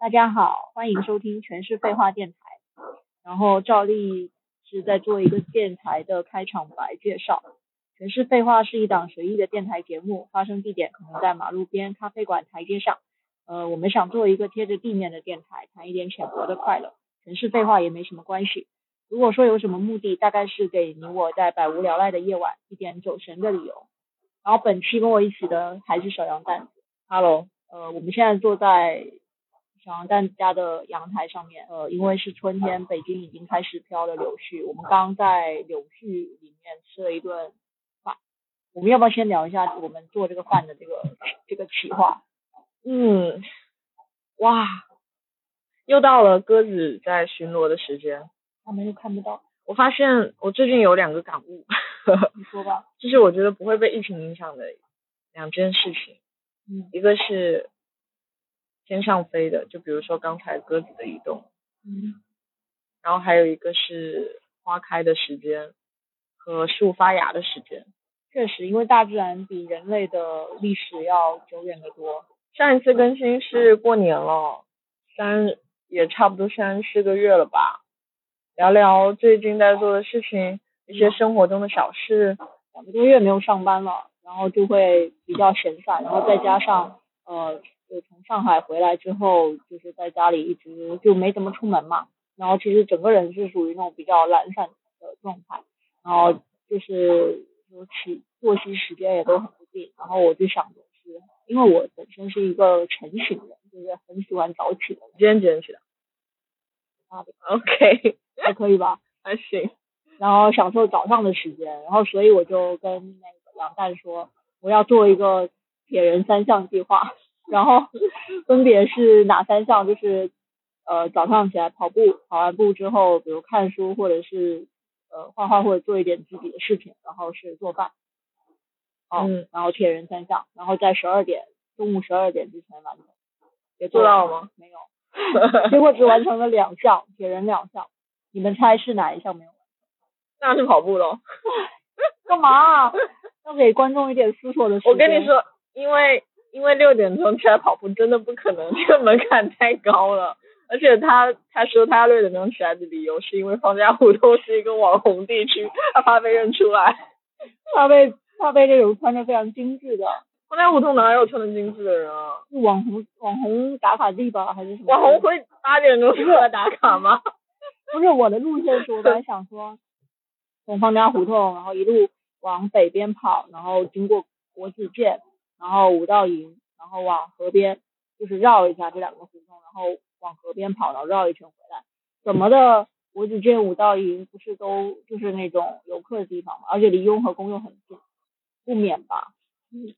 大家好，欢迎收听全是废话电台。然后照例是在做一个电台的开场白介绍。全是废话是一档随意的电台节目，发生地点可能在马路边、咖啡馆、台阶上。呃，我们想做一个贴着地面的电台，谈一点浅薄的快乐。全是废话也没什么关系。如果说有什么目的，大概是给你我在百无聊赖的夜晚一点走神的理由。然后本期跟我一起的还是小羊蛋。Hello，呃，我们现在坐在小羊蛋家的阳台上面。呃，因为是春天，北京已经开始飘了柳絮。我们刚在柳絮里面吃了一顿饭。我们要不要先聊一下我们做这个饭的这个这个企划？嗯，哇，又到了鸽子在巡逻的时间。他们又看不到。我发现我最近有两个感悟，你说吧。就是我觉得不会被疫情影响的两件事情。嗯一个是天上飞的，就比如说刚才鸽子的移动，嗯然后还有一个是花开的时间和树发芽的时间。确实，因为大自然比人类的历史要久远得多。上一次更新是过年了，三也差不多三四个月了吧。聊聊最近在做的事情，一些生活中的小事。两个多月没有上班了，然后就会比较闲散，然后再加上呃，就从上海回来之后，就是在家里一直就没怎么出门嘛，然后其实整个人是属于那种比较懒散的状态，然后就是就起作息时间也都很不定，然后我就想着是，因为我本身是一个晨醒人，就是很喜欢早起的人，几点几点起的啊？OK，还可以吧？还行。然后享受早上的时间，然后所以我就跟那个杨蛋说，我要做一个铁人三项计划，然后 分别是哪三项？就是呃早上起来跑步，跑完步之后，比如看书或者是呃画画或者做一点自己的事情，然后是做饭，哦，嗯然后铁人三项，然后在十二点中午十二点之前完成，也做到了吗？没有，结果只完成了两项，铁人两项，你们猜是哪一项没有？那是跑步喽。干嘛、啊？要给观众一点思索的时间。我跟你，说，因为因为六点钟起来跑步真的不可能，这个门槛太高了。而且他他说他六点钟起来的理由是因为方家胡同是一个网红地区，他怕被认出来。怕被怕被这种穿着非常精致的方家胡同哪有穿的精致的人啊？是网红网红打卡地吧，还是什么？网红会八点钟出来打卡吗？不是我的路线是我本来想说从方家胡同，然后一路往北边跑，然后经过国子监，然后五道营，然后往河边，就是绕一下这两个胡同，然后往河边跑，然后绕一圈回来。怎么的？我只见五道营不是都就是那种游客的地方嘛？而且离雍和宫又很近，不免吧？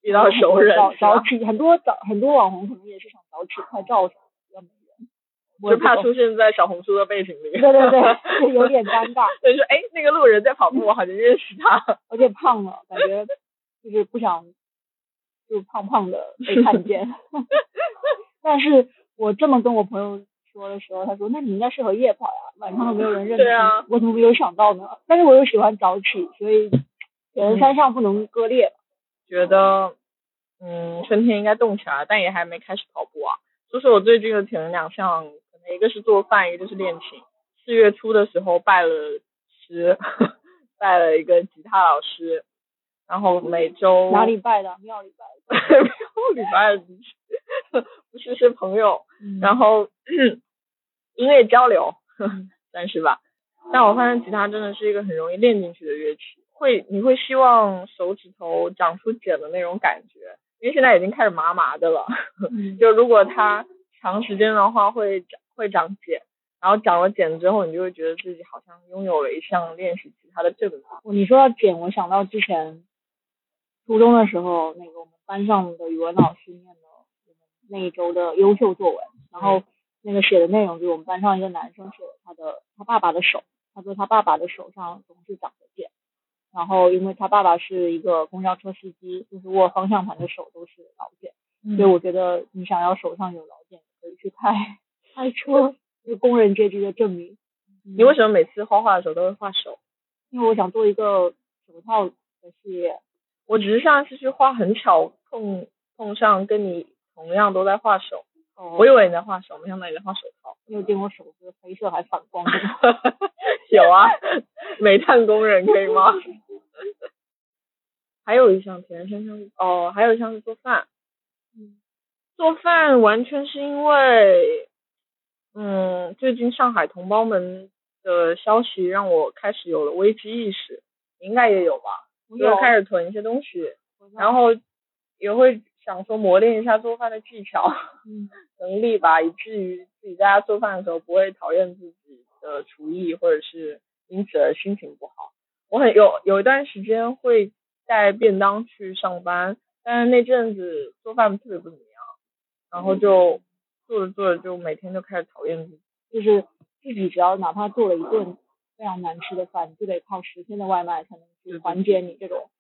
遇到熟人早是吧早起，很多早很多网红可能也是想早起拍照什么的，要没人。我就怕出现在小红书的背景里。对对对，就有点尴尬，所以说，哎，那个路人在跑步，我好像认识他。而且胖了，感觉就是不想就胖胖的被看见。但是我这么跟我朋友说的时候，他说：“那你应该适合夜跑呀，晚上都没有人认识。对啊我怎么没有想到呢？但是我又喜欢早起，所以铁人三项不能割裂。觉得，嗯，春天应该动起来，但也还没开始跑步啊。就是我最近的铁人两项，可能一个是做饭，一个就是练琴。四月初的时候拜了师，拜了一个吉他老师，然后每周哪里拜的？庙里拜的。庙里拜的不是是朋友，嗯然后音乐交流 算是吧。但我发现吉他真的是一个很容易练进去的乐器，会你会希望手指头长出茧的那种感觉，因为现在已经开始麻麻的了。嗯 就如果它长时间的话会长会长茧，然后长了茧之后，你就会觉得自己好像拥有了一项练习吉他的证明。你说到茧，我想到之前初中的时候，那个我们班上的语文老师念了我们那一周的优秀作文，然后那个写的内容就是我们班上一个男生写了他的他爸爸的手，他说他爸爸的手上总是长着茧，然后因为他爸爸是一个公交车司机，就是握方向盘的手都是老茧，所以我觉得你想要手上有老茧，可以去开开车，是工人阶级的证明。你为什么每次画画的时候都会画手？因为我想做一个手套的系列，我只是上一次去画很巧碰碰上跟你同样都在画手，哦我以为你在画手，没想到你在画手套。你有见过手是黑色还反光的吗？有啊，煤炭工人可以吗？还有一项田生项哦，还有一项是做饭。嗯做饭完全是因为，嗯，最近上海同胞们的消息让我开始有了危机意识，你应该也有吧？我就开始囤一些东西，然后也会想说磨练一下做饭的技巧。嗯 能力吧，以至于自己在家做饭的时候不会讨厌自己的厨艺，或者是因此而心情不好。我很有有一段时间会带便当去上班，但是那阵子做饭特别不怎么样，然后就做着做着就每天就开始讨厌自己。就是自己只要哪怕做了一顿非常难吃的饭，你就得靠十天的外卖才能去缓解你这种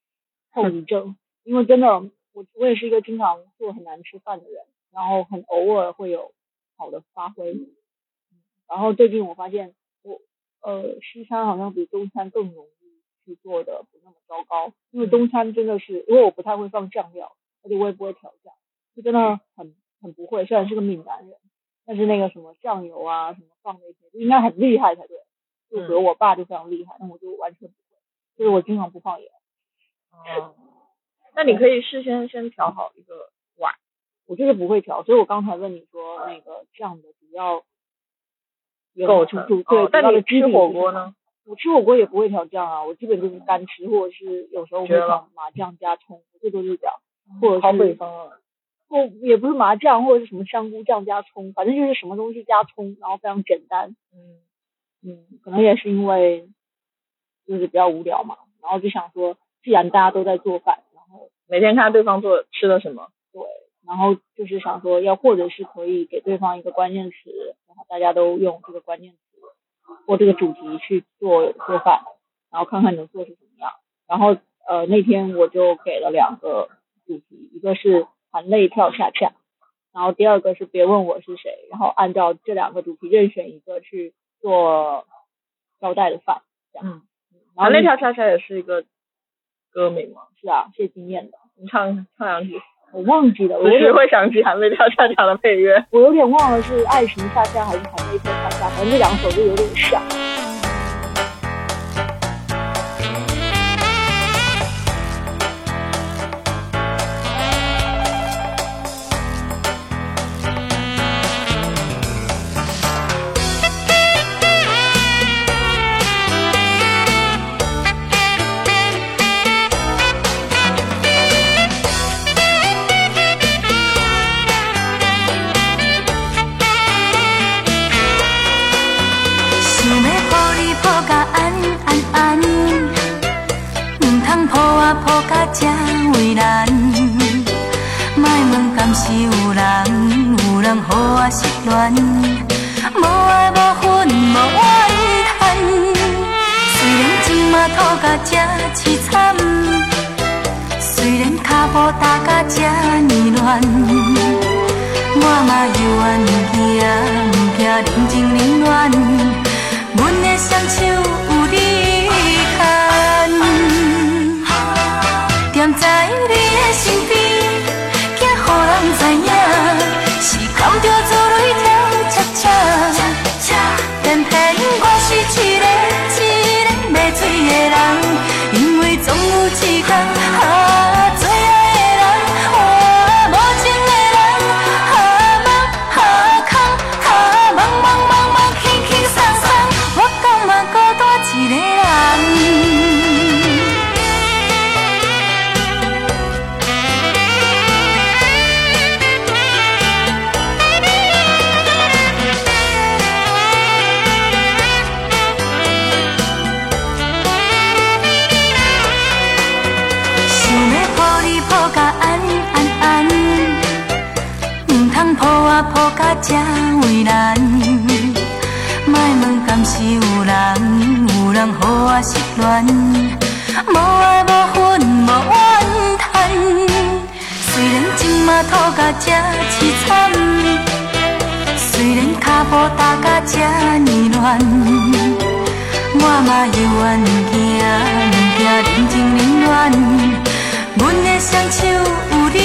后遗症。因为真的，我我也是一个经常做很难吃饭的人，然后很偶尔会有好的发挥。嗯然后最近我发现我呃西餐好像比中餐更容易去做的不那么糟糕，因为中餐真的是因为我不太会放酱料，而且我也不会调酱，就真的很很不会。虽然是个闽南人，但是那个什么酱油啊什么放那些，就应该很厉害才对。就比如我爸就非常厉害，那我就完全不会，就是我经常不放盐。哦，那你可以事先先调好一个碗。我就是不会调，所以我刚才问你说那个酱的主要原构成主对哦，但你吃？火锅呢？我吃火锅也不会调酱啊，我基本就是干吃，或者是有时候会放麻酱加葱，最多就是这样，或者好北是方啊。或也不是麻酱，或者是什么香菇酱加葱，反正就是什么东西加葱，然后非常简单。嗯嗯，可能也是因为就是比较无聊嘛，然后就想说，既然大家都在做饭，然后每天看对方做吃了什么。对，然后就是想说要或者是可以给对方一个关键词，然后大家都用这个关键词或这个主题去做做饭，然后看看能做出什么样。然后呃那天我就给了两个主题，一个是含泪跳恰恰，然后第二个是别问我是谁，然后按照这两个主题任选一个去做招待的饭，这样。嗯，然后那条恰恰也是一个歌名嘛，是啊，谢金燕的，你唱唱两句，我忘记了，我只是会想起韩泪跳恰恰的配乐。我有点忘了是爱情恰恰还是含泪跳恰恰，反正这两首就有点像。恋，无爱无恨无怨叹。虽然情嘛吐甲这凄惨，虽然脚步踏甲这呢乱。我嘛犹原毋惊，毋惊人情冷暖，阮的双手甲这为难。莫问敢是有人，有人予我失恋，无爱无恨无怨叹。虽然今嘛吐甲这凄惨，虽然脚步踏甲这呢乱。我嘛犹原毋惊，毋惊人情冷暖，阮的双手有你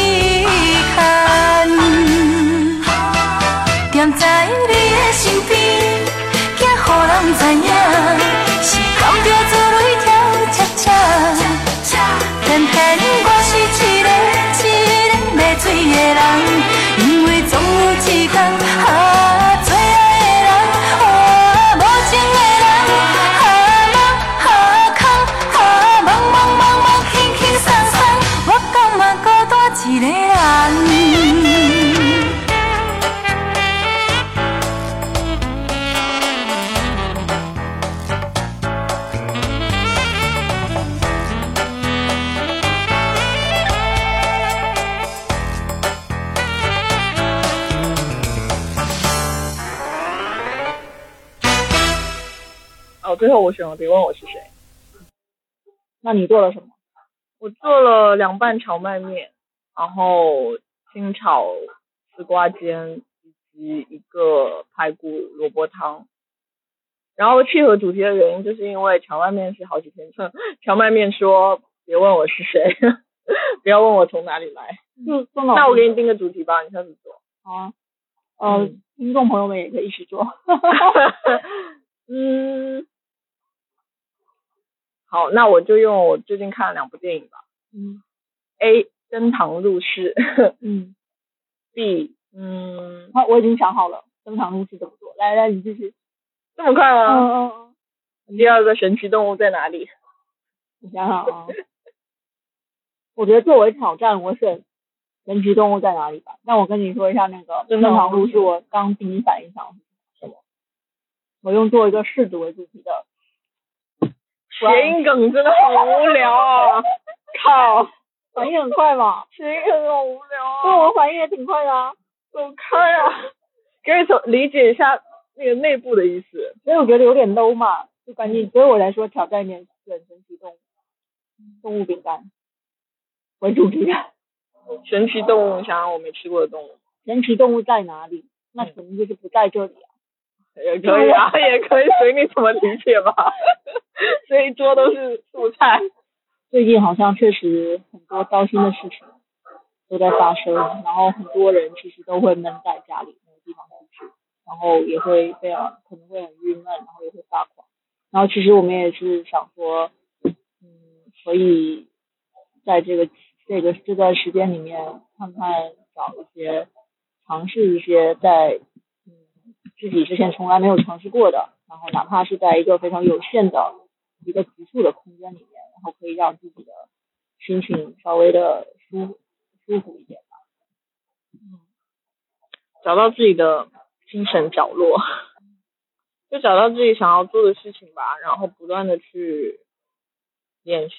最后我选了，别问我是谁。那你做了什么？我做了凉拌荞麦面，然后清炒丝瓜煎，以及一个排骨萝卜汤。然后契合主题的原因，就是因为荞麦面是好几天称，荞麦面说别问我是谁，不要问我从哪里来。就中老那我给你定个主题吧，你下次做。好啊。呃，嗯听众朋友们也可以一起做。嗯，好，那我就用我最近看了两部电影吧。嗯 A 登堂入室嗯，，B 嗯，好，我已经想好了，登堂入室怎么做。来来，你继续。这么快嗯吗？嗯嗯嗯，第二个神奇动物在哪里？你想想啊。我觉得作为挑战，我选神奇动物在哪里吧。那我跟你说一下那个登堂入室，我刚第一反应想什么？我用做一个柿子为主题的。谐音梗真的好无聊啊！靠，反应很快嘛？谐音梗好无聊对，啊！我反应也挺快的啊。走开啊！可以从理解一下那个内部的意思。所以我觉得有点 low 嘛，就赶紧，所以我来说挑战一点选神奇动物，动物饼干为主题的。神奇动物，想想我没吃过的动物，神奇动物在哪里？那肯定就是不在这里啊。也可以啊，也可以随你怎么理解吧。这一桌都是素菜。最近好像确实很多糟心的事情都在发生，然后很多人其实都会闷在家里没有地方出去，然后也会非常可能会很郁闷，然后也会发狂。然后其实我们也是想说，嗯，可以在这个这个这段时间里面，看看找一些尝试一些在嗯自己之前从来没有尝试过的，然后哪怕是在一个非常有限的一个局促的空间里面，然后可以让自己的心情稍微的舒舒服一点吧。嗯找到自己的精神角落，就找到自己想要做的事情吧，然后不断的去练习。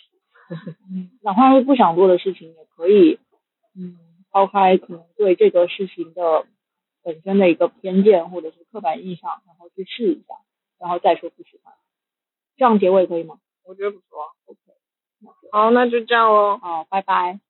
嗯，哪怕是不想做的事情，也可以，嗯，抛开可能对这个事情的本身的一个偏见或者是刻板印象，然后去试一下，然后再说不喜欢。这样结尾可以吗？我觉得不错。OK，好，那就这样喽，好，拜拜。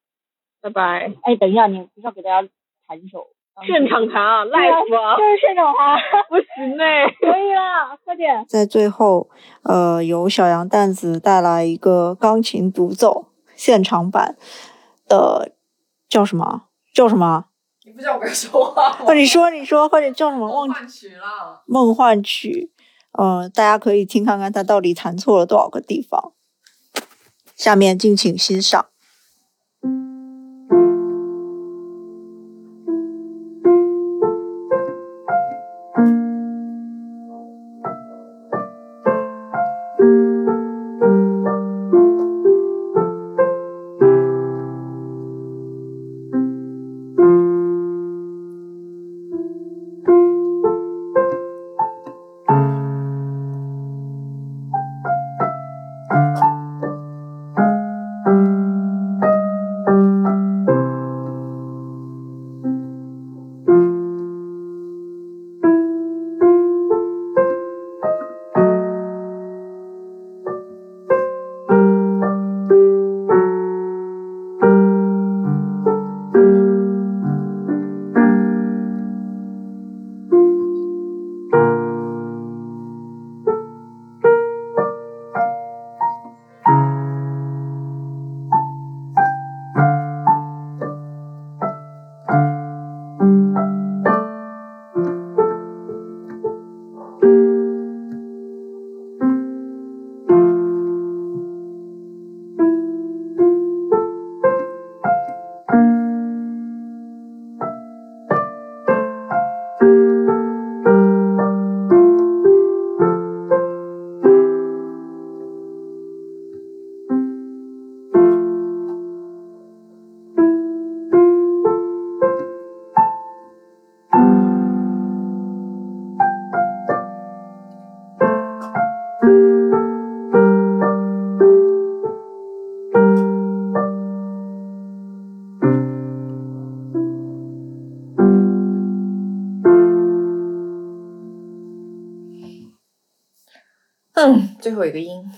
拜拜。哎，等一下，你不是要给大家弹一首？现场弹啊，live 啊，就是现场弹，不行欸呢、可以啦，快点。在最后，呃，由小杨蛋子带来一个钢琴独奏现场版的，叫什么？叫什么？你不叫我跟说话吗？哦，你说，你说，快点叫什么？忘记换曲啦。梦幻曲。呃，大家可以听看看他到底弹错了多少个地方。下面敬请欣赏。最后一个音。